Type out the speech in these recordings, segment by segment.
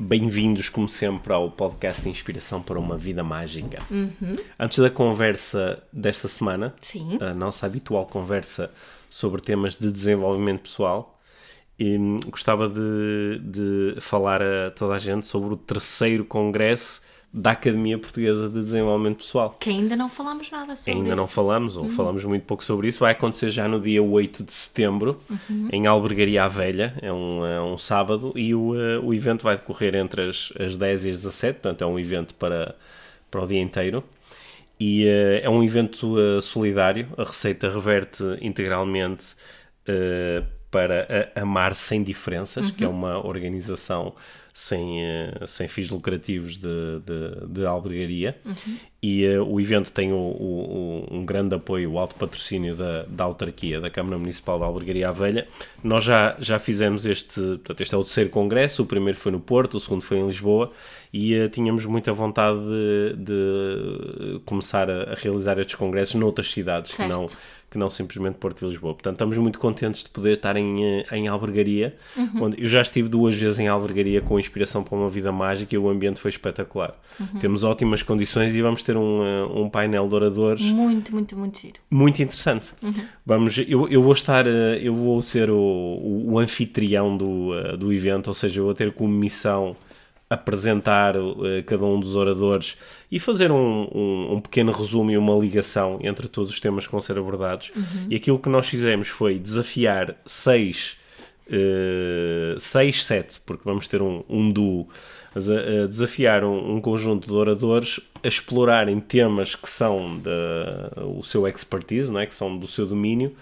Bem-vindos, como sempre, ao podcast Inspiração para uma Vida Mágica. Antes da conversa desta semana, Sim. a nossa habitual conversa sobre temas de desenvolvimento pessoal, hum, gostava de, de falar a toda a gente sobre o terceiro congresso da Academia Portuguesa de Desenvolvimento Pessoal. Que ainda não falámos nada sobre Ainda isso. não falamos, ou falamos muito pouco sobre isso. Vai acontecer já no dia 8 de setembro, em Albergaria à Velha, é um, é um sábado, e o, eh, o evento vai decorrer entre as, as 10 e as 17, portanto é um evento para, para o dia inteiro. E eh, é um evento eh, solidário, a receita reverte integralmente para a Amar Sem Diferenças, que é uma organização sem, eh, sem fins lucrativos de, de, de albergaria. E eh, o evento tem o, o- um grande apoio, o alto patrocínio da, da autarquia, da Câmara Municipal da Albergaria à Velha. Nós já, já fizemos este, portanto, este é o terceiro congresso, o primeiro foi no Porto, o segundo foi em Lisboa, e eh, tínhamos muita vontade de, de começar a, a realizar estes congressos noutras cidades, que Certo. não, que não simplesmente Porto e Lisboa. Portanto, estamos muito contentes de poder estar em, eh, em Albergaria, onde eu já estive duas vezes em Albergaria com inspiração para uma vida mágica e o ambiente foi espetacular. Temos ótimas condições e vamos ter um, eh, um painel de oradores Muito, muito, muito giro. muito interessante. Vamos, eu, eu vou estar, eh, eu vou ser o, o, o anfitrião do, do evento, ou seja, eu vou ter como missão apresentar eh, cada um dos oradores e fazer um, um, um pequeno resumo e uma ligação entre todos os temas que vão ser abordados. E aquilo que nós fizemos foi desafiar seis, eh, seis, sete, porque vamos ter um, um duo, mas a desafiar um, um conjunto de oradores a explorarem temas que são da, o seu expertise, não é? que são do seu domínio,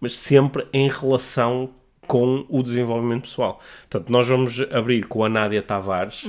mas sempre em relação com o desenvolvimento pessoal. Portanto, nós vamos abrir com a Nádia Tavares,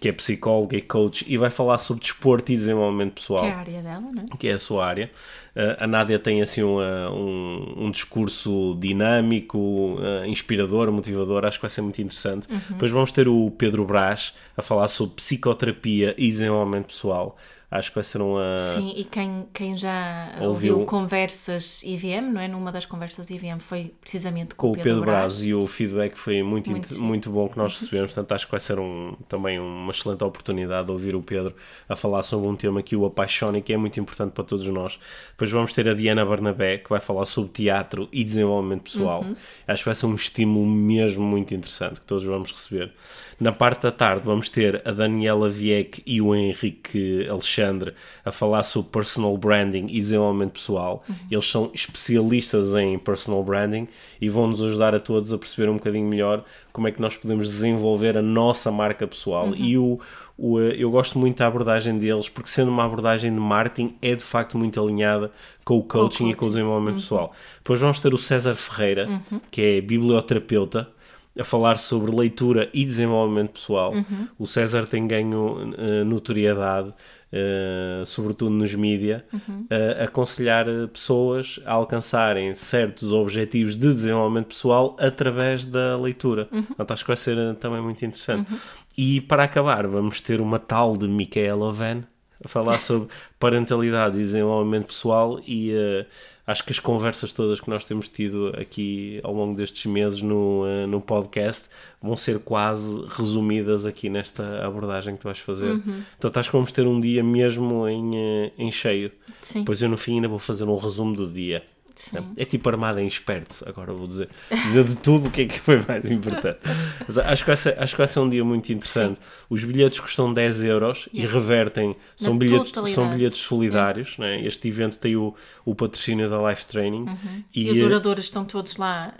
que é psicóloga e coach, e vai falar sobre desporto e desenvolvimento pessoal Que é a área dela, não é? que é a sua área. Uh, a Nádia tem assim uma- um, um discurso dinâmico, uh, inspirador, motivador, acho que vai ser muito interessante. Depois vamos ter o Pedro Brás a falar sobre psicoterapia e desenvolvimento pessoal. Acho que vai ser uma. Sim, e quem, quem já Ouviu. ouviu, conversas IVM, não é? Numa das conversas IVM foi precisamente com, com o Pedro Brás. Braz e o feedback foi muito, Muito muito, bom que nós recebemos, portanto acho que vai ser um, também uma excelente oportunidade de ouvir o Pedro a falar sobre um tema que o apaixona e que é muito importante para todos nós. Depois vamos ter a Diana Barnabé que vai falar sobre teatro e desenvolvimento pessoal. Acho que vai ser um estímulo mesmo muito interessante que todos vamos receber. Na parte da tarde vamos ter a Daniela Vieck e o Henrique Alexandre a falar sobre personal branding e desenvolvimento pessoal. Eles são especialistas em personal branding e vão nos ajudar a todos a perceber um bocadinho melhor como é que nós podemos desenvolver a nossa marca pessoal. E o, o, eh, eu gosto muito da abordagem deles, porque sendo uma abordagem de marketing, é de facto muito alinhada com o coaching, e com o desenvolvimento pessoal. Depois vamos ter o César Ferreira, que é biblioterapeuta a falar sobre leitura e desenvolvimento pessoal. O César tem ganho eh, notoriedade, eh, sobretudo nos mídia, a aconselhar eh, pessoas a alcançarem certos objetivos de desenvolvimento pessoal através da leitura. Portanto, acho que vai ser também muito interessante. E para acabar, vamos ter uma tal de Micaela Van a falar sobre parentalidade e desenvolvimento pessoal e eh, acho que as conversas todas que nós temos tido aqui ao longo destes meses no, eh, no podcast vão ser quase resumidas aqui nesta abordagem que tu vais fazer. Portanto, acho que vamos ter um dia mesmo em, eh, em cheio. Sim. Depois eu no fim ainda vou fazer um resumo do dia. Sim. É tipo armada em esperto, agora vou dizer, dizer de tudo o que é que foi mais importante. Mas acho, que vai ser, acho que vai ser um dia muito interessante. Os bilhetes custam 10 euros e revertem, são Na bilhetes, totalidade. são bilhetes solidários. Né? Este evento tem o, o patrocínio da Life Training E, os oradores estão todos lá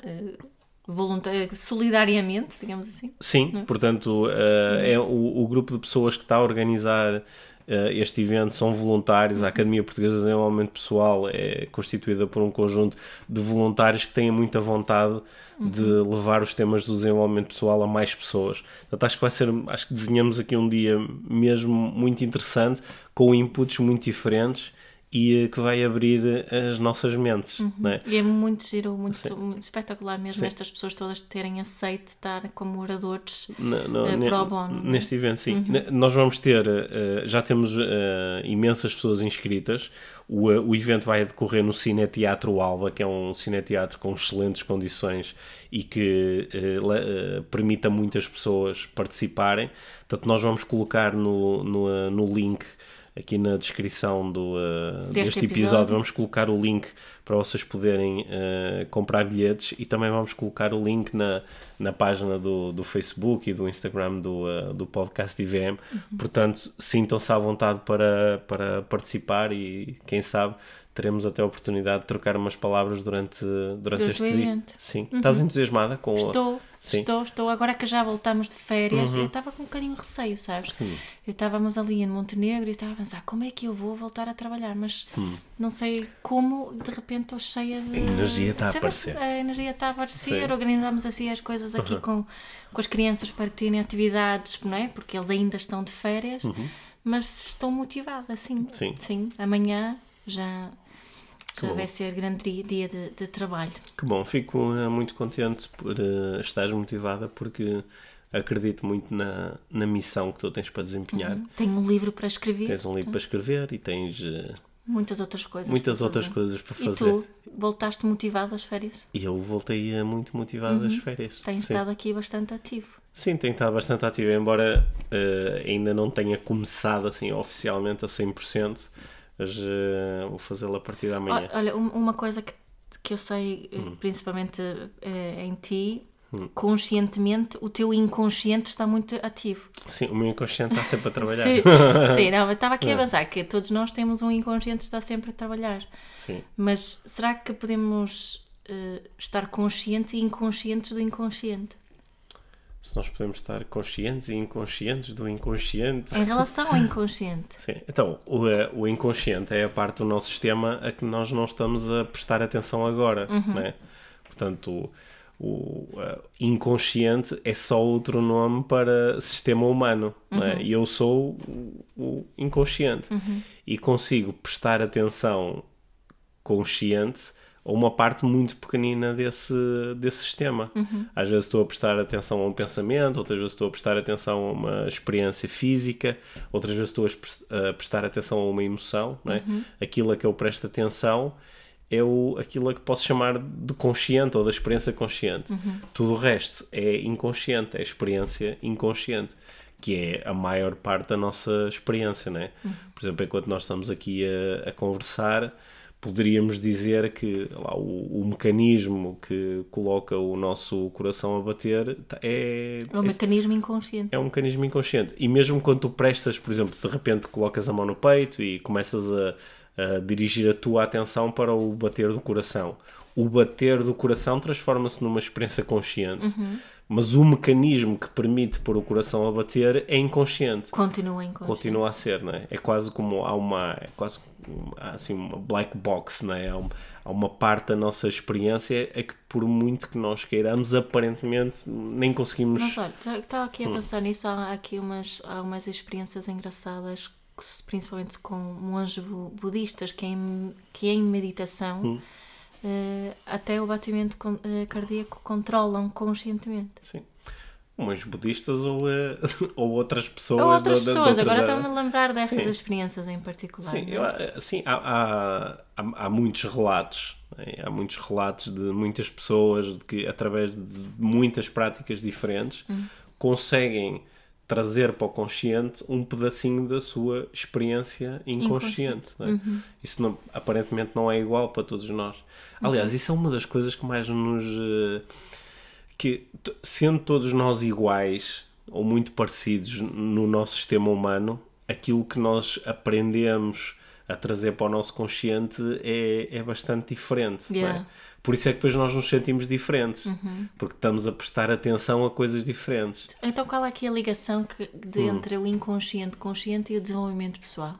volunta- solidariamente, digamos assim. Sim, portanto, uh, é o, o grupo de pessoas que está a organizar uh, este evento são voluntários. A Academia Portuguesa de Desenvolvimento Pessoal é constituída por um conjunto de voluntários que têm muita vontade de levar os temas do desenvolvimento pessoal a mais pessoas. Portanto, acho que vai ser, acho que desenhamos aqui um dia mesmo muito interessante, com inputs muito diferentes e eh, que vai abrir eh, as nossas mentes. Uhum. É? E é muito giro, muito, muito espetacular mesmo sim. estas pessoas todas terem aceito estar como oradores no, no, uh, pro bono. Neste evento, sim. Uhum. Nós vamos ter, uh, já temos uh, imensas pessoas inscritas. O, o evento vai decorrer no Cineteatro Alva, que é um cineteatro com excelentes condições e que permite a muitas pessoas participarem. Portanto, nós vamos colocar no, no, no link aqui na descrição do, uh, deste, deste episódio. episódio. Vamos colocar o link para vocês poderem uh, comprar bilhetes e também vamos colocar o link na, na página do, do Facebook e do Instagram do, uh, do podcast IVM. Uhum. Portanto, sintam-se à vontade para, para participar e quem sabe teremos até a oportunidade de trocar umas palavras durante, durante este dia. Sim. Uhum. Estás entusiasmada com Estou, Sim. estou, estou. Agora que já voltamos de férias, uhum. eu estava com um bocadinho de receio, sabes? Uhum. Eu estávamos ali em Montenegro e estava a pensar como é que eu vou voltar a trabalhar, mas hum. não sei como, de repente estou cheia de. A energia está a aparecer. A energia está a aparecer, Sim. organizamos assim as coisas aqui uhum. com, com as crianças para terem atividades, não é? Porque eles ainda estão de férias, uhum. mas estou motivada, sim. Sim. Sim. Amanhã já já vai ser grande dia de, de, trabalho. Que bom, fico uh, muito contente por uh, estares motivada porque acredito muito na, na missão que tu tens para desempenhar. Uhum. Tenho um livro para escrever. Tens um livro para escrever e tens uh, muitas outras coisas. Muitas outras coisas para fazer. E tu voltaste motivado às férias? E eu voltei muito motivado uhum. às férias. Tens Sim. estado aqui bastante ativo. Sim, tenho estado bastante ativo, embora uh, ainda não tenha começado assim oficialmente a 100% mas uh, vou fazê-lo a partir da manhã. Olha, uma coisa que, que eu sei, eh, hum. principalmente uh, em ti, hum. conscientemente, o teu inconsciente está muito ativo. Sim, o meu inconsciente está sempre a trabalhar. Sim, Sim não, estava aqui é. a pensar que todos nós temos um inconsciente que está sempre a trabalhar. Sim. Mas será que podemos uh, estar conscientes e inconscientes do inconsciente? Se nós podemos estar conscientes e inconscientes do inconsciente. Em relação ao inconsciente. Sim. Então, o, eh, o inconsciente é a parte do nosso sistema a que nós não estamos a prestar atenção agora. Uhum. Né? Portanto, o, o uh, inconsciente é só outro nome para sistema humano. Uhum. Né? E eu sou o, o inconsciente. Uhum. E consigo prestar atenção consciente ou uma parte muito pequenina desse, desse sistema. Uhum. Às vezes estou a prestar atenção a um pensamento, outras vezes estou a prestar atenção a uma experiência física, outras vezes estou a prestar atenção a uma emoção. Não é? Uhum. Aquilo a que eu presto atenção é o, aquilo a que posso chamar de consciente ou da experiência consciente. Uhum. Tudo o resto é inconsciente, é experiência inconsciente que é a maior parte da nossa experiência, não é? Uhum. Por exemplo, enquanto nós estamos aqui a, a conversar, poderíamos dizer que lá, o, o, mecanismo que coloca o nosso coração a bater é. É um é, mecanismo inconsciente. É um mecanismo inconsciente. E mesmo quando tu prestas, por exemplo, de repente colocas a mão no peito e começas a, a dirigir a tua atenção para o bater do coração. O bater do coração transforma-se numa experiência consciente. Uhum mas o mecanismo que permite pôr o coração a bater é inconsciente. Continua inconsciente. Continua a ser, não é? É quase como há uma, é quase assim, uma black box, não é? Há uma, parte da nossa experiência é que por muito que nós queiramos, aparentemente nem conseguimos... Mas olha, estava aqui a hum. pensar hum. nisso, há aqui umas, há umas experiências engraçadas, principalmente com monges budistas, que em, que em meditação... Hum uh, até o batimento uh, cardíaco controlam conscientemente. Sim. Umas budistas ou, uh, ou outras pessoas. Ou outras do, pessoas, agora estou-me a lembrar dessas sim. experiências em particular. Sim, eu, assim, há, há, há, há, muitos relatos, né? há muitos relatos de muitas pessoas que, através de muitas práticas diferentes, hum. conseguem trazer para o consciente um pedacinho da sua experiência inconsciente. É? Uhum. Isso não, aparentemente não é igual para todos nós. Aliás, uhum. isso é uma das coisas que mais nos. Que, sendo todos nós iguais ou muito parecidos no nosso sistema humano, aquilo que nós aprendemos a trazer para o nosso consciente é, é bastante diferente. É? Yeah. É? Por isso é que depois nós nos sentimos diferentes, uhum. porque estamos a prestar atenção a coisas diferentes. Então, qual é aqui a ligação que, de, hum. entre o inconsciente, consciente e o desenvolvimento pessoal?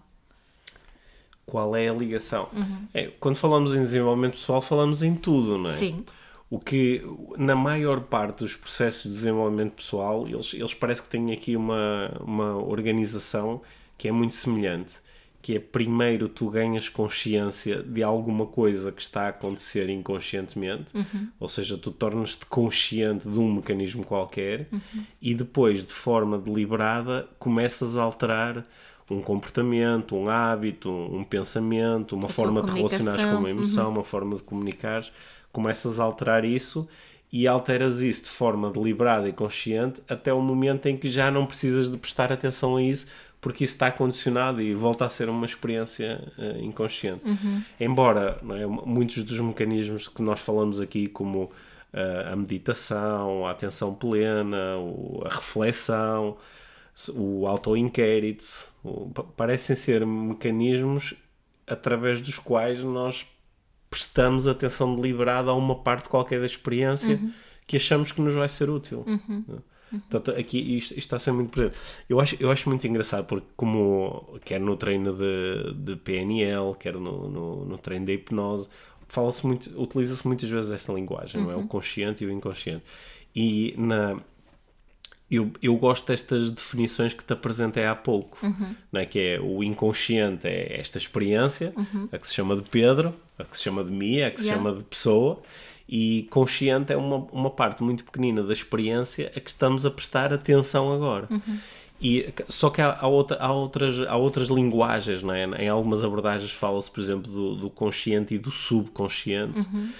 Qual é a ligação? Uhum. É, quando falamos em desenvolvimento pessoal, falamos em tudo, não é? Sim. O que, na maior parte dos processos de desenvolvimento pessoal, eles, eles parece que têm aqui uma, uma organização que é muito semelhante que é primeiro tu ganhas consciência de alguma coisa que está a acontecer inconscientemente, uhum. ou seja, tu tornas-te consciente de um mecanismo qualquer uhum. e depois, de forma deliberada, começas a alterar um comportamento, um hábito, um pensamento, uma a forma de relacionar com uma emoção, uhum. uma forma de comunicar, começas a alterar isso e alteras isso de forma deliberada e consciente até o momento em que já não precisas de prestar atenção a isso porque isso está condicionado e volta a ser uma experiência uh, inconsciente. Uhum. Embora é, muitos dos mecanismos que nós falamos aqui, como uh, a meditação, a atenção plena, o, a reflexão, o auto-inquérito, parecem ser mecanismos através dos quais nós prestamos atenção deliberada a uma parte qualquer da experiência uhum. que achamos que nos vai ser útil. Uhum. Portanto, aqui isto, isto, está a ser muito presente. Eu acho, eu acho muito engraçado porque, como quer no treino de, de PNL, quer no, no, no treino de hipnose, fala-se muito, utiliza-se muitas vezes esta linguagem, uhum. não é? O uhum. consciente e o inconsciente. E na, eu, eu gosto destas definições que te apresentei há pouco, uhum. não é? que é o inconsciente é esta experiência, uhum. a que se chama de Pedro, a que se chama de Mia, a que yeah. se chama de pessoa, e consciente é uma, uma parte muito pequenina da experiência a que estamos a prestar atenção agora. Uhum. E, só que há, há, outra, há, outras, há outras linguagens, não é? Em algumas abordagens fala-se, por exemplo, do, do, consciente e do subconsciente. Uhum.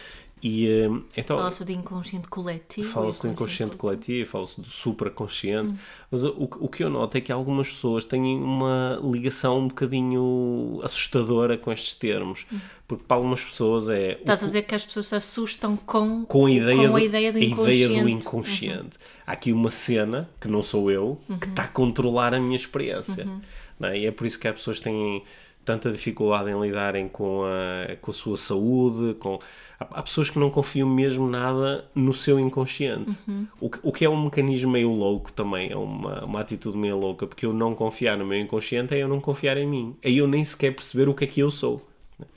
E, eh, então, fala-se do inconsciente coletivo. Fala-se do inconsciente coletivo, fala-se do supraconsciente. Hum. Mas o, o que eu noto é que algumas pessoas têm uma ligação um bocadinho assustadora com estes termos. Hum. Porque para algumas pessoas é. Estás a dizer que as pessoas se assustam com, com, a, ideia com a ideia do inconsciente. Ideia do inconsciente. Uhum. Há aqui uma cena, que não sou eu, uhum. que está a controlar a minha experiência. Uhum. Não é? E é por isso que as pessoas têm tanta dificuldade em lidarem com a, com a sua saúde. Com... Há, há pessoas que não confiam mesmo nada no seu inconsciente. Uhum. O, que, o que é um mecanismo meio louco também, é uma, uma atitude meio louca, porque eu não confiar no meu inconsciente é eu não confiar em mim. É eu nem sequer perceber o que é que eu sou.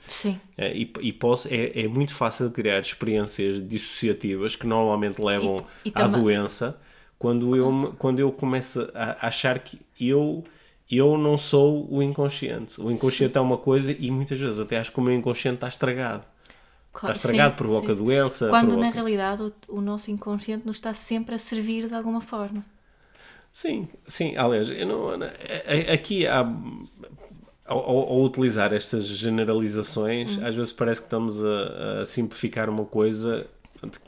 Sim. É, e, e posso, é, é muito fácil criar experiências dissociativas que normalmente levam e, e à doença quando eu, quando eu começo a achar que eu eu não sou o inconsciente. O inconsciente sim. é uma coisa e muitas vezes até acho que o meu inconsciente está estragado. Claro, está estragado, sim, provoca sim. doença. Quando provoca... na realidade o, o, nosso inconsciente nos está sempre a servir de alguma forma. Sim, sim. Aliás, não, aqui há. Ao, ao, utilizar estas generalizações, hum. às vezes parece que estamos a, a simplificar uma coisa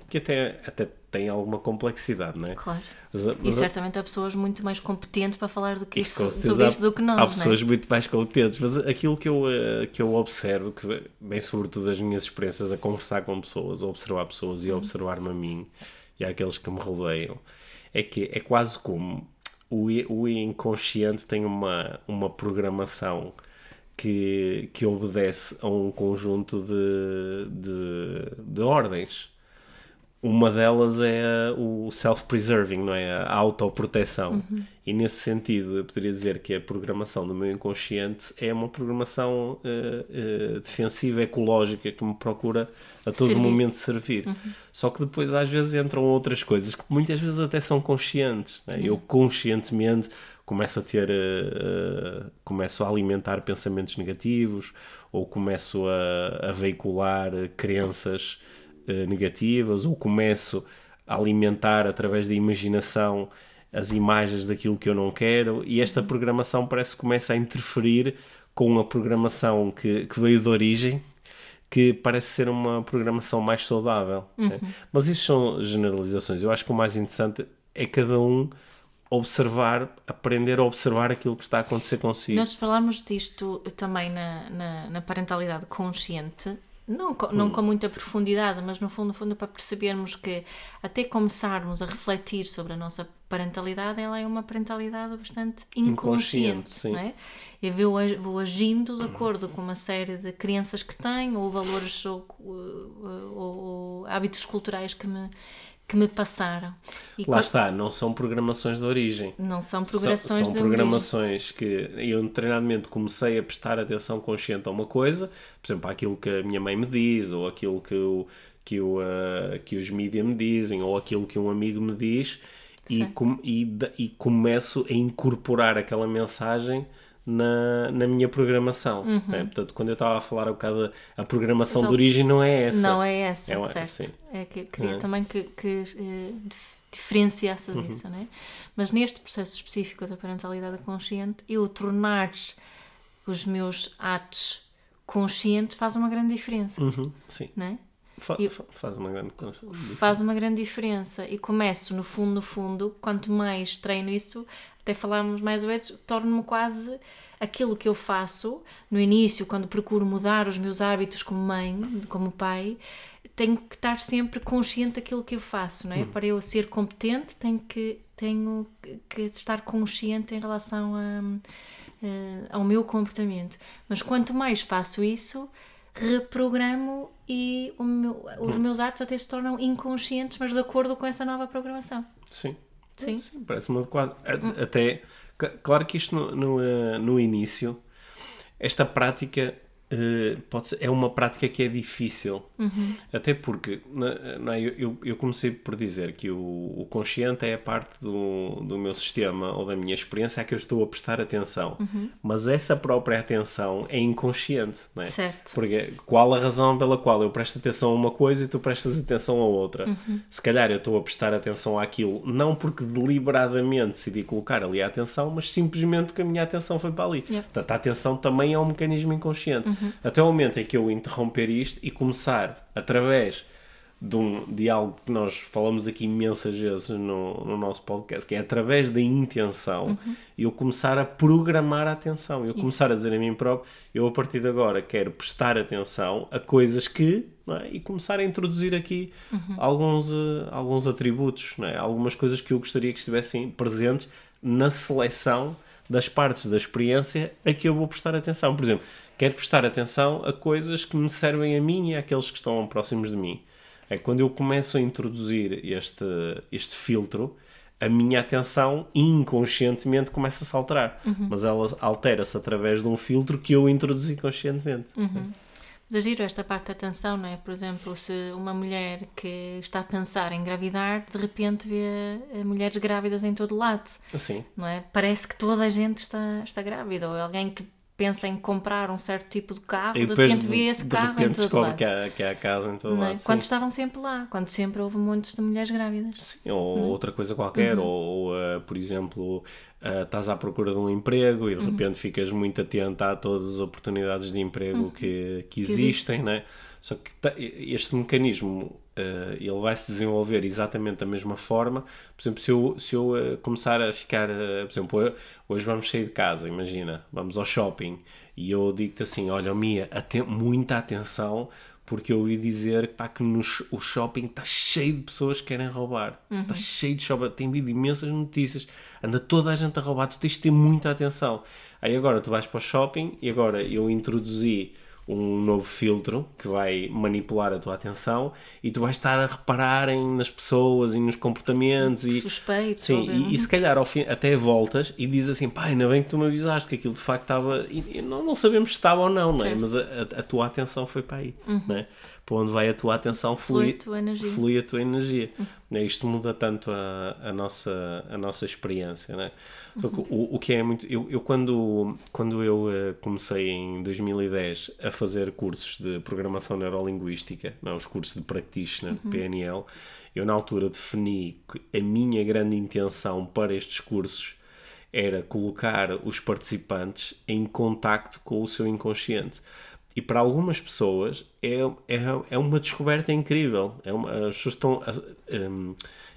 que até, até tem alguma complexidade, não é? Claro. Mas, mas, e certamente há pessoas muito mais competentes para falar do que isso, sobre isto do que nós. Há é? pessoas é? muito mais competentes, mas aquilo que eu, eh, que eu observo, que bem sobretudo das minhas experiências a conversar com pessoas, a observar pessoas e a uhum. observar-me a mim e àqueles que me rodeiam, é que é quase como o, o inconsciente tem uma, uma programação que, que obedece a um conjunto de, de, de ordens uma delas é o self-preserving, não é? A autoproteção. Uhum. E nesse sentido, eu poderia dizer que a programação do meu inconsciente é uma programação uh, uh, defensiva, ecológica, que me procura a todo servir. momento servir. Uhum. Só que depois, às vezes, entram outras coisas que muitas vezes até são conscientes. É? Uhum. Eu conscientemente começo a ter, uh, começo a alimentar pensamentos negativos ou começo a, a veicular crenças uh, negativas, ou começo a alimentar através da imaginação as imagens daquilo que eu não quero, e esta programação parece que começa a interferir com a programação que, que veio de origem, que parece ser uma programação mais saudável. Né? Uhum. Né? Mas isto são generalizações. Eu acho que o mais interessante é cada um observar, aprender a observar aquilo que está a acontecer consigo. Nós falámos disto também na, na, na parentalidade consciente não, não com muita profundidade, mas no fundo, no fundo para percebermos que até começarmos a refletir sobre a nossa parentalidade, ela é uma parentalidade bastante inconsciente, inconsciente não é? Eu vou, vou agindo de acordo com uma série de crenças que tenho, ou valores ou, ou, ou hábitos culturais que me que me passaram. E Lá está, não são programações de origem. Não são programações são, são programações origem. que eu no treinamento comecei a prestar atenção consciente a uma coisa, por exemplo, aquilo que a minha mãe me diz, ou aquilo que, eu, que, eu, uh, que os mídias me dizem, ou aquilo que um amigo me diz, e, com, e, e começo a incorporar aquela mensagem na, na minha programação. Uhum. Né? Portanto, quando eu estava a falar um bocado, a programação de origem não é essa. Não é essa, é, certo. Assim. É que queria é. também que, que uh, diferenciasses uhum. isso, né? Mas neste processo específico da parentalidade consciente, eu tornares os meus atos conscientes faz uma grande diferença. Uhum. Sim. Né? Fa faz uma grande diferença. Faz uma grande diferença. E começo, no fundo, no fundo, quanto mais treino isso, até falámos mais vezes, torno-me quase aquilo que eu faço no início, quando procuro mudar os meus hábitos como mãe, como pai, tenho que estar sempre consciente daquilo que eu faço, não é? Hum. Para eu ser competente, tenho que, tenho que estar consciente em relação a, uh, ao meu comportamento. Mas quanto mais faço isso, reprogramo e meu, os hum. meus atos até se tornam inconscientes, mas de acordo com essa nova programação. Sim. Sim. Sim Parece-me adequado. Até, claro que isto no, no, eh, no início, esta prática Uh, pode ser, é uma prática que é difícil. Uhum. Até porque não, é, eu, eu comecei por dizer que o, o, consciente é a parte do, do meu sistema ou da minha experiência a que eu estou a prestar atenção. Uhum. Mas essa própria atenção é inconsciente. Não é? Certo. Porque qual a razão pela qual eu presto atenção a uma coisa e tu prestas atenção a outra? Uhum. Se calhar eu estou a prestar atenção àquilo não porque deliberadamente decidi colocar ali a atenção, mas simplesmente porque a minha atenção foi para ali. Yep. Portanto, a atenção também é um mecanismo inconsciente. Uhum. Até o momento em que eu interromper isto e começar, através de, um, de algo que nós falamos aqui imensas vezes no, no nosso podcast, que é através da intenção, uhum. eu começar a programar a atenção. Eu Isso. começar a dizer a mim próprio, eu a partir de agora quero prestar atenção a coisas que, é? e começar a introduzir aqui uhum. alguns, uh, alguns atributos, é? algumas coisas que eu gostaria que estivessem presentes na seleção das partes da experiência a que eu vou prestar atenção. Por exemplo, quero prestar atenção a coisas que me servem a mim e àqueles que estão próximos de mim. É quando eu começo a introduzir este, este filtro, a minha atenção inconscientemente começa a alterar. Uhum. Mas ela altera-se através de um filtro que eu introduzi conscientemente. Uhum. Mas giro esta parte da atenção, não é? Por exemplo, se uma mulher que está a pensar em engravidar, de repente vê eh, mulheres grávidas em todo lado. Assim. Não é? Parece que toda a gente está, está grávida. Ou alguém que pensa em comprar um certo tipo de carro, e de repente vê esse carro de em todo lado. Que há, que há casa em todo não é? lado. Quando estavam sempre lá, quando sempre houve montes de mulheres grávidas. Sim, ou não? É? outra coisa qualquer, uhum. ou, uh, por exemplo, uh, estás à procura de um emprego e de uhum. repente ficas muito atento a todas as oportunidades de emprego uhum. que, que, existem, que né? Só que este mecanismo uh, ele vai se desenvolver exatamente da mesma forma. Por exemplo, se eu, se eu uh, começar a ficar, uh, por exemplo, hoje vamos sair de casa, imagina, vamos ao shopping e eu digo-te assim: olha, Mia, aten muita atenção. Porque eu ouvi dizer pá, que no, o shopping está cheio de pessoas que querem roubar. Está uhum. cheio de shopping. Tem havido imensas notícias. Anda toda a gente a roubar. Tu tens de ter muita atenção. Aí agora tu vais para o shopping e agora eu introduzi um novo filtro que vai manipular a tua atenção e tu vais estar a reparar em, nas pessoas e nos comportamentos e suspeito sim e, e, se calhar ao fim, até voltas e dizes assim pá ainda bem que tu me avisaste que aquilo de facto estava e, e não, não sabemos se estava ou não, não é? mas a, a, a, tua atenção foi para aí uhum. não é? Para onde vai a tua atenção flui, flui, a, tua energia. Flui a tua energia. Uhum. Isto muda tanto a, a, nossa, a nossa experiência. Né? Uhum. O, o que é muito. Eu, eu quando, quando eu uh, comecei em 2010 a fazer cursos de programação neurolinguística, não, os cursos de practitioner, uhum. PNL, eu na altura defini que a minha grande intenção para estes cursos era colocar os participantes em contacto com o seu inconsciente e para algumas pessoas é, é, é uma descoberta incrível. É uma, as pessoas estão, um,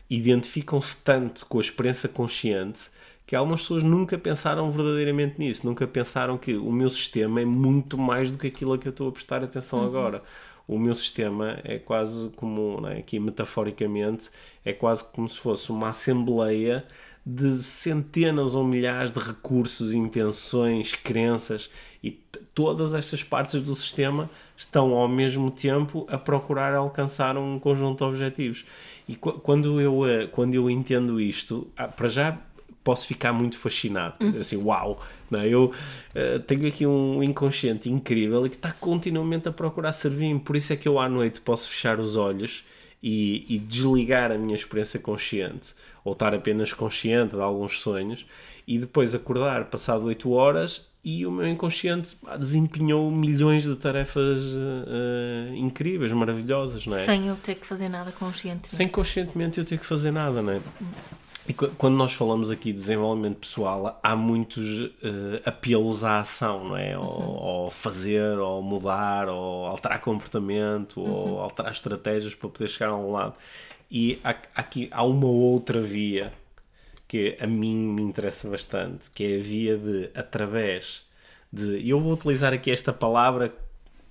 identificam-se tanto com a experiência consciente que algumas pessoas nunca pensaram verdadeiramente nisso, nunca pensaram que o meu sistema é muito mais do que aquilo a que eu estou a prestar atenção uhum. agora. o meu sistema é quase como, é, aqui metaforicamente, é quase como se fosse uma assembleia de centenas ou milhares de recursos, intenções, crenças e todas estas partes do sistema estão ao mesmo tempo a procurar alcançar um conjunto de objetivos. E quando eu, eh, quando eu entendo isto, ah, para já posso ficar muito fascinado, uhum. assim, uau, não é? eu uh, tenho aqui um inconsciente incrível e que está continuamente a procurar servir-me, por isso é que eu à noite posso fechar os olhos e, e desligar a minha experiência consciente ou estar apenas consciente de alguns sonhos e depois acordar passado 8 horas e o meu inconsciente desempenhou milhões de tarefas uh, incríveis, maravilhosas, não é? Sem eu ter que fazer nada conscientemente. Sem conscientemente eu ter que fazer nada, não é? E quando nós falamos aqui de desenvolvimento pessoal, há muitos uh, apelos à ação, não é? Uhum. Ou, fazer, ou mudar, ou alterar comportamento, uhum. ou alterar estratégias para poder chegar a um lado. E há, aqui há uma outra via que a mim me interessa bastante, que é a via de, através de. Eu vou utilizar aqui esta palavra.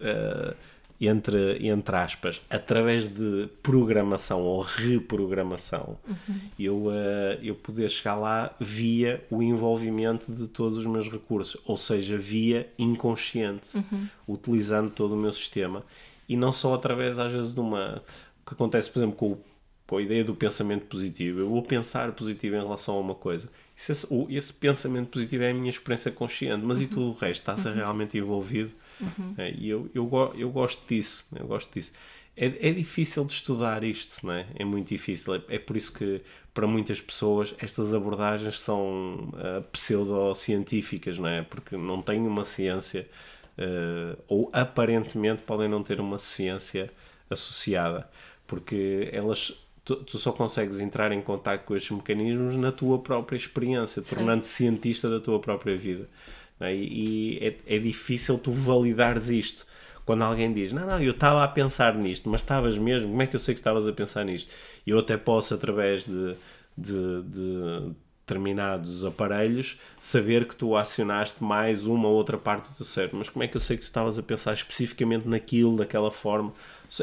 Uh, entre, entre aspas, através de programação ou reprogramação, uhum. eu, uh, eu poder chegar lá via o envolvimento de todos os meus recursos, ou seja, via inconsciente, uhum. utilizando todo o meu sistema e não só através, às vezes, de uma. O que acontece, por exemplo, com, com a ideia do pensamento positivo. Eu vou pensar positivo em relação a uma coisa. Esse, esse pensamento positivo é a minha experiência consciente, mas uhum. e tudo o resto? Está-se uhum. realmente envolvido? Uhum. É, e eu, eu, eu gosto disso, eu gosto disso. É, é difícil de estudar isto, não é? É muito difícil. É, é por isso que, para muitas pessoas, estas abordagens são uh, pseudocientíficas, não é? Porque não têm uma ciência, uh, ou aparentemente podem não ter uma ciência associada, porque elas Tu, tu, só consegues entrar em contato com estes mecanismos na tua própria experiência, tornando-te cientista da tua própria vida. É? E é, é difícil tu validares isto. Quando alguém diz, não, não, eu estava a pensar nisto, mas estavas mesmo, como é que eu sei que estavas a pensar nisto? Eu até posso, através de, de, de determinados aparelhos, saber que tu acionaste mais uma ou outra parte do cérebro. Mas como é que eu sei que tu estavas a pensar especificamente naquilo, daquela forma?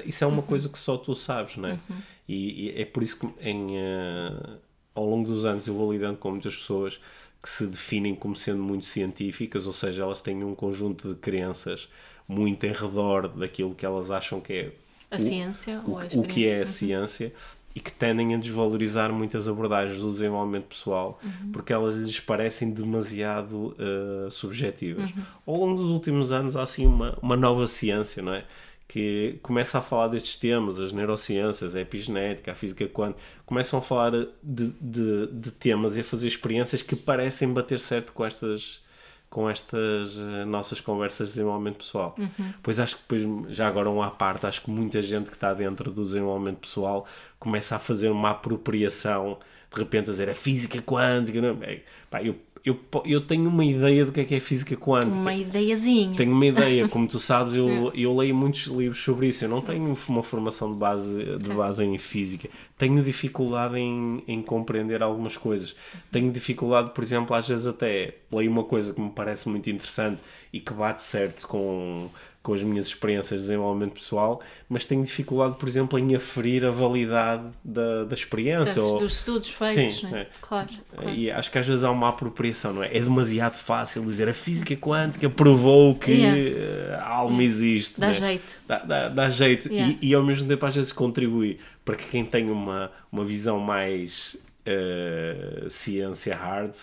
Isso é uma uhum. coisa que só tu sabes, não é? Uhum. E, e, é por isso que em, uh, ao longo dos anos eu vou lidando com muitas pessoas que se definem como sendo muito científicas, ou seja, elas têm um conjunto de crenças muito em redor daquilo que elas acham que é a o, ciência o, o que é a uhum. ciência e que tendem a desvalorizar muitas abordagens do desenvolvimento pessoal uhum. porque elas lhes parecem demasiado uh, subjetivas. Uhum. Ao longo dos últimos anos há assim uma, uma nova ciência, não é? Que começa a falar destes temas, as neurociências, a epigenética, a física quântica, começam a falar de, de, de, temas e a fazer experiências que parecem bater certo com estas com estas uh, nossas conversas de desenvolvimento pessoal. Uhum. Pois acho que depois, já agora um à parte, acho que muita gente que está dentro do desenvolvimento pessoal começa a fazer uma apropriação, de repente a dizer a física quântica, não é? Pá, eu eu, eu tenho uma ideia do que é que é física quântica. Uma ideiazinha. Tenho uma ideia, como tu sabes, eu, eu leio muitos livros sobre isso. Eu não tenho uma formação de base, de base em física. Tenho dificuldade em, em compreender algumas coisas. Tenho dificuldade, por exemplo, às vezes até leio uma coisa que me parece muito interessante e que bate certo com, com as minhas experiências de desenvolvimento pessoal, mas tenho dificuldade, por exemplo, em aferir a validade da, da experiência. Das, ou... Dos estudos feitos, Sim, né? é. claro, claro, E acho que às vezes há uma apropriação, não é? É demasiado fácil dizer a física quântica provou que yeah. Eh, a alma existe. Dá né? jeito. Dá, dá, dá jeito. Yeah. E, e, ao mesmo tempo às vezes contribui para que quem tem uma, uma visão mais uh, ciência hard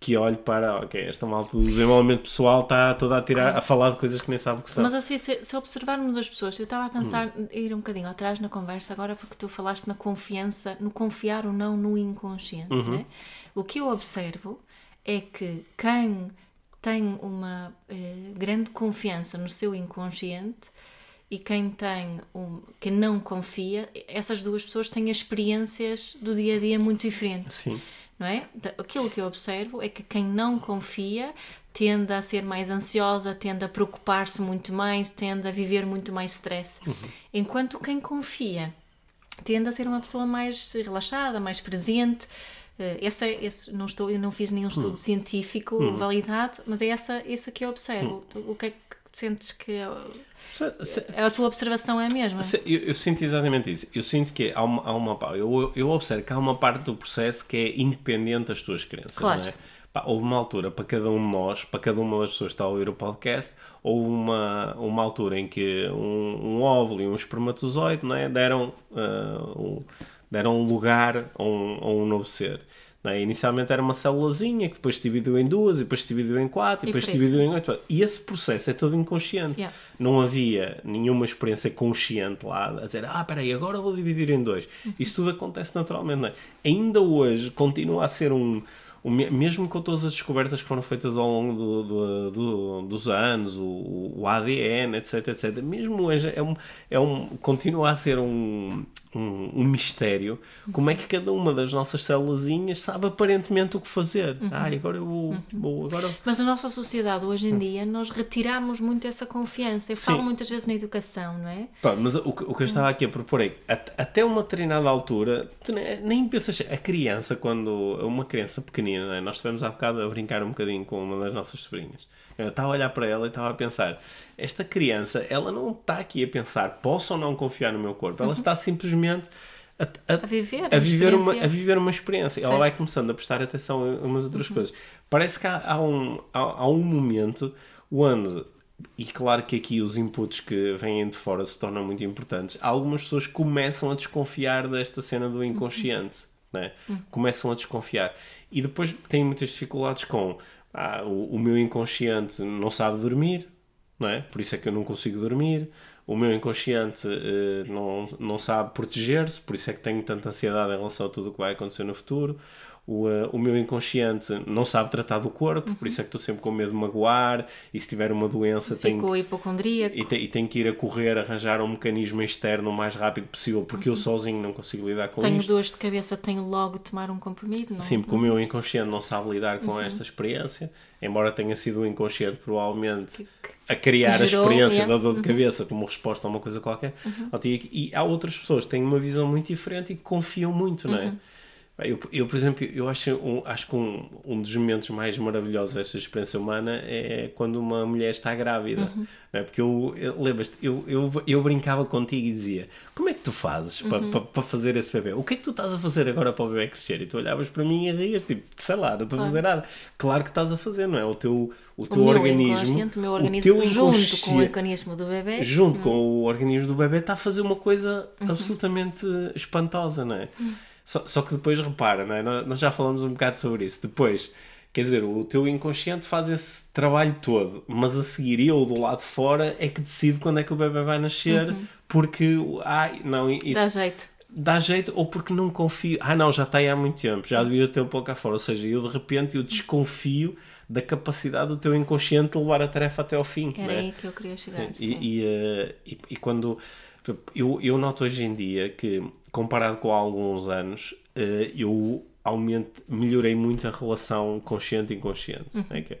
que olhe para, ok, esta malta do desenvolvimento pessoal está toda a tirar, a falar de coisas que nem sabe o que são. Mas assim, se, se observarmos as pessoas, eu estava a pensar, hum. ir um bocadinho atrás na conversa agora, porque tu falaste na confiança, no confiar ou não no inconsciente, uhum. né? O que eu observo é que quem tem uma eh, grande confiança no seu inconsciente e quem tem um, quem não confia, essas duas pessoas têm experiências do dia a dia muito diferentes. Sim não é? Aquilo que eu observo é que quem não confia tende a ser mais ansiosa, tende a preocupar-se muito mais, tende a viver muito mais stress. Uhum. Enquanto quem confia tende a ser uma pessoa mais relaxada, mais presente. Esse, é, esse, não estou, eu não fiz nenhum estudo uhum. científico uhum. validado, mas é essa, isso que eu observo. Uhum. O que é que sentes que é, é a tua observação é a mesma? Eu, eu, sinto exatamente isso. Eu sinto que há uma, há uma eu, eu observo que há uma parte do processo que é independente das tuas crenças, claro. não é? Pá, houve uma altura para cada um de nós, para cada uma das pessoas que está a ouvir o podcast, houve uma, uma altura em que um, um óvulo e um espermatozoide não é? deram, uh, um, deram lugar a um, a um novo ser. É? Inicialmente era uma célulazinha que depois se dividiu em duas, e depois se dividiu em quatro, e, e depois se dividiu em oito. E esse processo é todo inconsciente. Yeah. Não havia nenhuma experiência consciente lá a dizer, ah, peraí, agora vou dividir em dois. Uhum. Isso tudo acontece naturalmente. É? Ainda hoje continua a ser um, mesmo com todas as descobertas que foram feitas ao longo do, do, do, dos anos, o, o, ADN, etc, etc, mesmo hoje é um, é um, continua a ser um, um, um, mistério como é que cada uma das nossas célulazinhas sabe aparentemente o que fazer. Uhum. Ah, agora eu vou, vou, agora... Mas na nossa sociedade hoje em dia nós retiramos muito essa confiança. Eu Sim. falo muitas vezes na educação, não é? Pá, mas o, o que eu estava aqui a propor é que até uma determinada altura nem pensas a criança quando uma criança pequenina é? Nós estivemos há bocado a brincar um bocadinho com uma das nossas sobrinhas. Eu estava a olhar para ela e estava a pensar: esta criança, ela não está aqui a pensar, posso ou não confiar no meu corpo? Ela uhum. está simplesmente. A, a, a, viver, a, viver uma, a viver uma experiência. Ela vai começando a prestar atenção a umas outras uhum. coisas. Parece que há, há um, há, há, um momento onde, e claro que aqui os inputs que vêm de fora se tornam muito importantes, algumas pessoas começam a desconfiar desta cena do inconsciente. Uhum. Né? Uhum. Começam a desconfiar. E depois têm muitas dificuldades com ah, o, o, meu inconsciente não sabe dormir, não é? por isso é que eu não consigo dormir. O meu inconsciente uh, não, não sabe proteger-se, por isso é que tenho tanta ansiedade em relação a tudo o que vai acontecer no futuro o, uh, o meu inconsciente não sabe tratar do corpo, uhum. por isso é que estou sempre com medo de magoar, e se tiver uma doença tenho, hipocondríaco. E, te, e tenho que ir a correr, arranjar um mecanismo externo o mais rápido possível, porque uhum. eu sozinho não consigo lidar com tenho isto. Tenho dores de cabeça, tenho logo de tomar um comprimido, não? Sim, porque uhum. o meu inconsciente não sabe lidar com uhum. esta experiência, embora tenha sido o inconsciente provavelmente a criar a experiência da dor de uhum. cabeça como resposta a uma coisa qualquer. Uhum. E há outras pessoas que têm uma visão muito diferente e que confiam muito, não é? Eu, eu, por exemplo, eu acho, um, acho que um, um dos momentos mais maravilhosos desta experiência humana é quando uma mulher está grávida. Uhum. Não é? Porque eu, eu lembras-te, eu, eu, eu brincava contigo e dizia: Como é que tu fazes uhum. para, para, para fazer esse bebê? O que é que tu estás a fazer agora para o bebê crescer? E tu olhavas para mim e rias, tipo, sei lá, não estou a fazer nada. Claro que estás a fazer, não é? O teu, o teu o organismo. O meu organismo, o junto com o organismo do bebê. Junto com uhum. o organismo do bebê, está a fazer uma coisa uhum. absolutamente espantosa, não é? Uhum. Só, só que depois repara, não é? nós já falamos um bocado sobre isso. Depois, quer dizer, o teu inconsciente faz esse trabalho todo, mas a seguir eu do lado de fora é que decido quando é que o bebê vai nascer, uhum. porque ai, não, isso, dá jeito. Dá jeito, ou porque não confio. Ah, não, já está aí há muito tempo, já devia ter um pouco cá fora. Ou seja, eu de repente eu desconfio da capacidade do teu inconsciente de levar a tarefa até ao fim. Era é? aí que eu queria chegar. Sim. E, e, uh, e, e, quando. Eu, eu noto hoje em dia que comparado com há alguns anos, uh, eu aumento, melhorei muito a relação consciente e inconsciente. Uhum. É que, uh,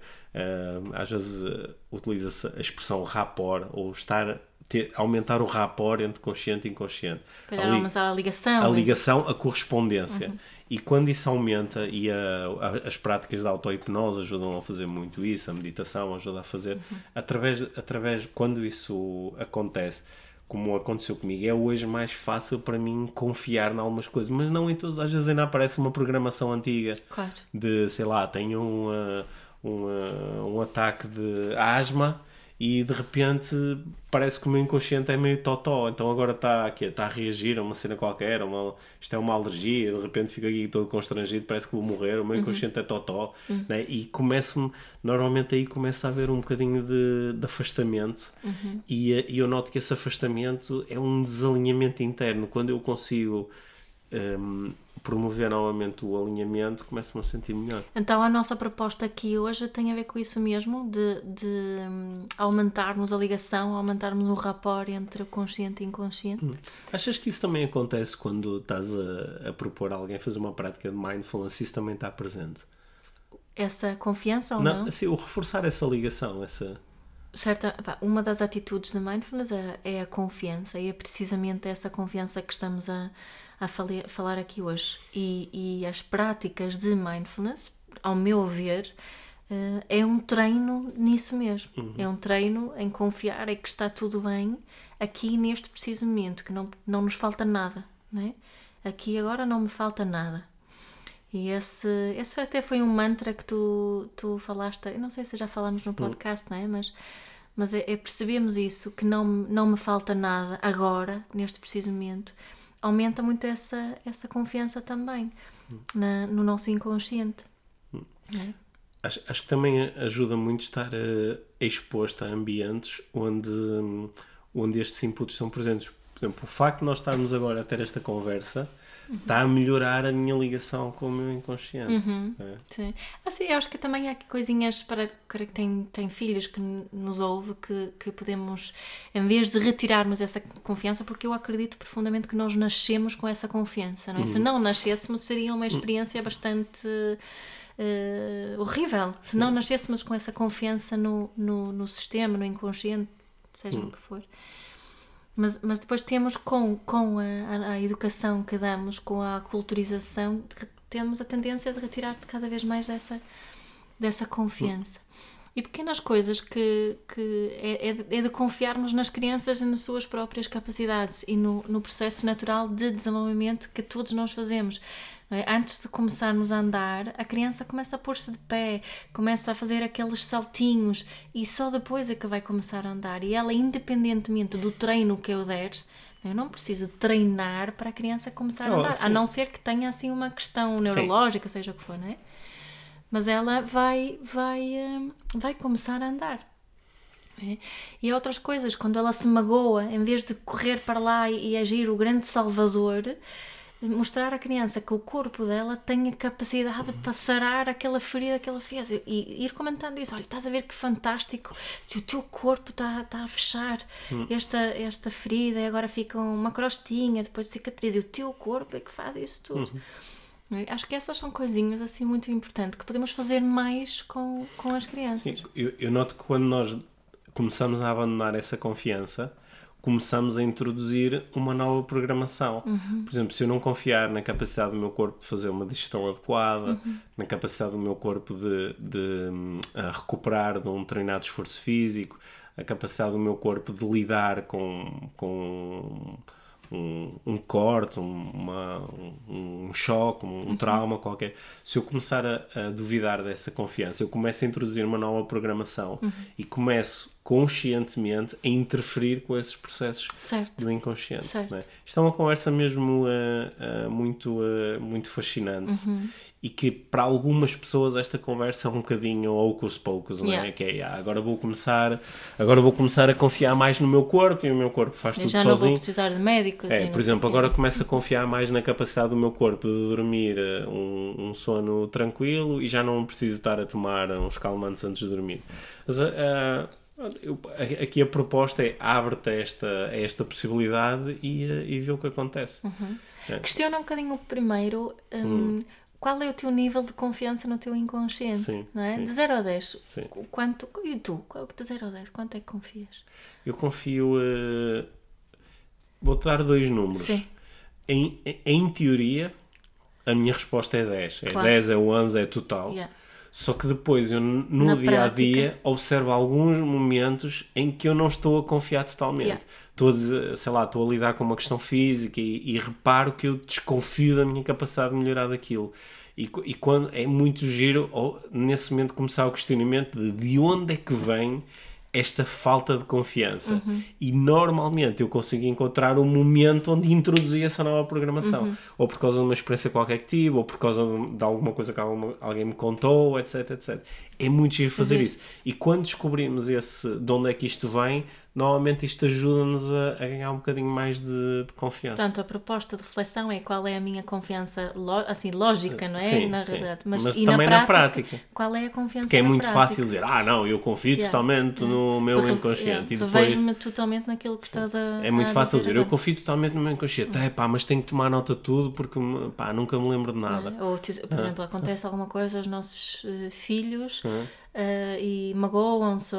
às vezes uh, utiliza-se a expressão rapport ou estar ter, aumentar o rapport entre consciente e inconsciente. Calhar li, aumentar a ligação. A ligação, a correspondência. Uhum. E quando isso aumenta, e a, a, as práticas da auto-hipnose ajudam a fazer muito isso, a meditação ajuda a fazer, uhum. através, através, quando isso acontece, como aconteceu comigo, é hoje mais fácil para mim confiar em algumas coisas, mas não em todas. Às vezes ainda aparece uma programação antiga claro. de, sei lá, tenho um, um, um ataque de asma e de repente parece que o meu inconsciente é meio totó, então agora está está a reagir a uma cena qualquer, uma, isto é uma alergia, de repente fico aqui todo constrangido, parece que vou morrer, o meu inconsciente uhum. é totó, uhum. né? e começo-me, normalmente aí começa a haver um bocadinho de, de afastamento, uhum. e, e eu noto que esse afastamento é um desalinhamento interno, quando eu consigo um, promover novamente o alinhamento, começo-me a sentir melhor. Então a nossa proposta aqui hoje tem a ver com isso mesmo, de, de um, aumentarmos a ligação, aumentarmos o rapport entre o consciente e inconsciente. Hum. Achas que isso também acontece quando estás a, a propor a alguém fazer uma prática de mindfulness, isso também está presente? Essa confiança ou não? não? Assim, o reforçar essa ligação, essa certa, uma das atitudes de mindfulness é, é, a confiança e é precisamente essa confiança que estamos a, a falar aqui hoje. E, e as práticas de mindfulness, ao meu ver, uh, é um treino nisso mesmo. Uhum. É um treino em confiar em que está tudo bem aqui neste preciso momento, que não, não nos falta nada. Não é? Aqui agora não me falta nada. E esse, esse até foi um mantra que tu, tu falaste, eu não sei se já falamos no hum. podcast, não é? Mas, mas é, é percebemos isso, que não, não me falta nada agora, neste preciso momento. Aumenta muito essa, essa confiança também hum. na, no nosso inconsciente. Hum. É? Acho, acho que também ajuda muito estar uh, exposto a ambientes onde, onde estes inputs são presentes. Por exemplo, o facto de nós estarmos agora a ter esta conversa uhum. está a melhorar a minha ligação com o meu inconsciente. Uhum. É. Sim. Assim, eu acho que também há coisinhas para, que tem, tem filhos que nos ouve que, que podemos, em vez de retirarmos essa confiança, porque eu acredito profundamente que nós nascemos com essa confiança, não é? Uhum. Se não nascêssemos, seria uma experiência bastante. Uh, horrível se não nascêssemos com essa confiança no, no, no sistema, no inconsciente, seja hum. o que for. Mas, mas depois temos com, com a, a, educação que damos, com a culturização, temos a tendência de retirar cada vez mais dessa, dessa confiança. E pequenas coisas que, que é, é, de confiarmos nas crianças e nas suas próprias capacidades e no, no processo natural de desenvolvimento que todos nós fazemos. É? Antes de começarmos a andar, a criança começa a pôr-se de pé, começa a fazer aqueles saltinhos e só depois é que vai começar a andar. E ela, independentemente do treino que eu der, eu não preciso treinar para a criança começar a oh, andar, sim. a não ser que tenha assim uma questão neurológica, sim. seja o que for, não é? Mas ela vai, vai, hum, vai começar a andar. É? E outras coisas, quando ela se magoa, em vez de correr para lá e, e agir o grande salvador, mostrar à criança que o corpo dela tem a capacidade para sarar aquela ferida que ela fez. E, e ir comentando isso, olha, estás a ver que fantástico o teu corpo está, está a fechar hum. esta, esta ferida. E agora fica uma crostinha, depois cicatriz e o teu corpo é que faz isso tudo. Uhum. acho que essas são coisinhas assim muito importantes que podemos fazer mais com, com as crianças. Sim, eu, eu noto que quando nós começamos a abandonar essa confiança começamos a introduzir uma nova programação. Uhum. Por exemplo, se eu não confiar na capacidade do meu corpo de fazer uma digestão adequada, uhum. na capacidade do meu corpo de, de recuperar de um treinado esforço físico, a capacidade do meu corpo de lidar com, com um, um corte, uma, um, um choque, um, uhum. trauma qualquer, se eu começar a, a, duvidar dessa confiança, eu começo a introduzir uma nova programação uhum. e começo conscientemente a interferir com esses processos certo. do inconsciente. Certo. É? Isto é uma conversa mesmo uh, uh, muito, uh, muito fascinante uhum. e que para algumas pessoas esta conversa é um bocadinho ocus poucos, não é? Que é, ah, agora vou começar, agora vou começar a confiar mais no meu corpo e o meu corpo faz Eu tudo sozinho. Já não vou precisar de médicos. É, por exemplo, agora começo a confiar mais na capacidade do meu corpo de dormir um, um sono tranquilo e já não preciso estar a tomar uns calmantes antes de dormir. Mas, aqui a proposta é abre-te a esta, a esta possibilidade e, eh, e vê o que acontece. Uhum. É. Questiona um bocadinho primeiro um, hum. qual é o teu nível de confiança no teu inconsciente. Sim, não é? De 0 a 10, sim. quanto. E tu, de 0 a 10, quanto é que confias? Eu confio. Uh, Vou-te dar dois números. Sim. Em, em teoria, a minha resposta é 10. É claro. 10, é 11, é total. Yeah. Só que depois eu no Na dia prática. a dia observo alguns momentos em que eu não estou a confiar totalmente. Yeah. Estou a, sei lá, estou a lidar com uma questão física e, e, reparo que eu desconfio da minha capacidade de melhorar daquilo. E, e quando é muito giro, nesse momento começar o questionamento de de onde é que vem esta falta de confiança. Uhum. E normalmente eu consigo encontrar um momento onde introduzi essa nova programação. Uhum. Ou por causa de uma experiência qualquer que tive, ou por causa de, alguma coisa que alguém me contou, etc, etc. É muito giro fazer uhum. isso. E quando descobrimos esse, de onde é que isto vem, normalmente isto ajuda-nos a, a, ganhar um bocadinho mais de, de, confiança. Portanto, a proposta de reflexão é qual é a minha confiança assim, lógica, não é? Sim, na sim. realidade. Mas, Mas também na prática, na prática, Qual é a confiança Porque é muito prática? fácil dizer, ah, não, eu confio yeah. totalmente yeah. no meu Porque, inconsciente. Yeah. E depois... Vejo-me totalmente naquilo que estás a. É muito a fácil dizer, eu confio totalmente no meu inconsciente. É pá, mas tenho que tomar nota de tudo porque pá, nunca me lembro de nada. Ou, por exemplo, acontece alguma coisa aos nossos uh, filhos. Uh, e magoam-se,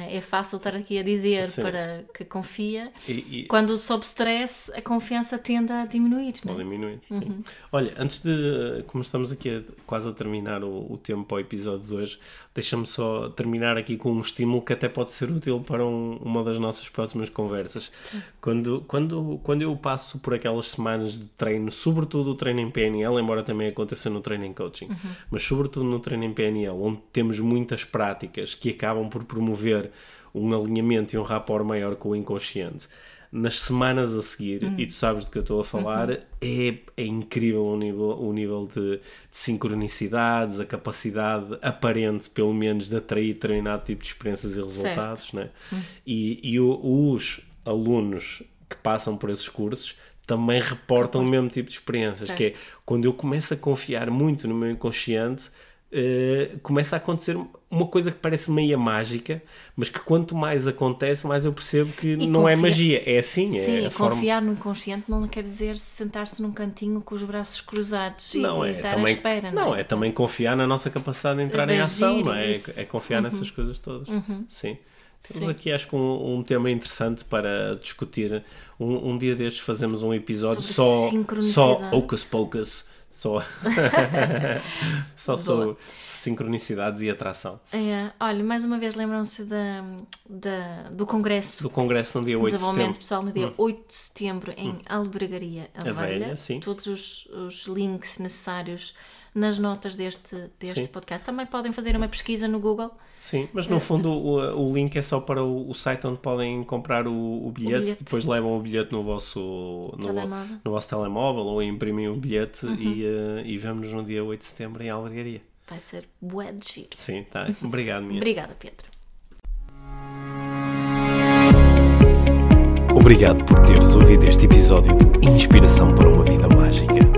é, é fácil estar aqui a dizer Sim. para que confia. E, e... Quando sob stress, a confiança tende a diminuir. É? Pode diminuir, sim. Uhum. Olha, antes de, como estamos aqui a, quase a terminar o, o tempo para o episódio de hoje, deixa-me só terminar aqui com um estímulo que até pode ser útil para um, uma das nossas próximas conversas. Quando, quando, quando eu passo por aquelas semanas de treino, sobretudo o treino em PNL, embora também aconteça no treino em coaching, uhum. mas sobretudo no treino em PNL, onde temos muitas práticas que acabam por promover um alinhamento e um rapport maior com o inconsciente nas semanas a seguir, uhum. e tu sabes do que eu estou a falar, uhum. é, é incrível o nível, o nível de, de, sincronicidades, a capacidade aparente, pelo menos, de atrair determinado tipo de experiências e resultados. Né? Uhum. E, e o, os alunos que passam por esses cursos também reportam o mesmo tipo de experiências, certo. que é quando eu começo a confiar muito no meu inconsciente, uh, começa a acontecer uma coisa que parece meia mágica, mas que quanto mais acontece, mais eu percebo que e não é magia, é assim. Sim, é confiar forma... no inconsciente não quer dizer sentar-se num cantinho com os braços cruzados não, e, é, estar também, à espera. Não, não é? é? também confiar na nossa capacidade de entrar de em ação, não é? É confiar uhum. nessas coisas todas. Uhum. Sim. Temos Sim. aqui, acho que, um, um, tema interessante para discutir. Um, um dia destes fazemos um episódio Sobre só, só Hocus Pocus só, só sou sincronicidades e atração. É, olha, mais uma vez lembram-se da, da, do Congresso. Do Congresso no dia 8 de setembro. Desenvolvimento Pessoal no dia hum. 8 de setembro em hum. Albergaria a, a Velha. Velha. Todos os, os links necessários nas notas deste, deste podcast. Também podem fazer uma pesquisa no Google Sim, mas no é. fundo o, o link é só para o, o site onde podem comprar o, o, bilhete, o, bilhete, depois levam o bilhete no vosso, no, no vosso telemóvel ou imprimem o bilhete uhum. e, uh, e vemos no dia 8 de setembro em Albergaria. Vai ser bué de giro. Sim, tá. Obrigado, minha. Obrigada, Pedro. Obrigado por teres ouvido este episódio de Inspiração para uma Vida Mágica.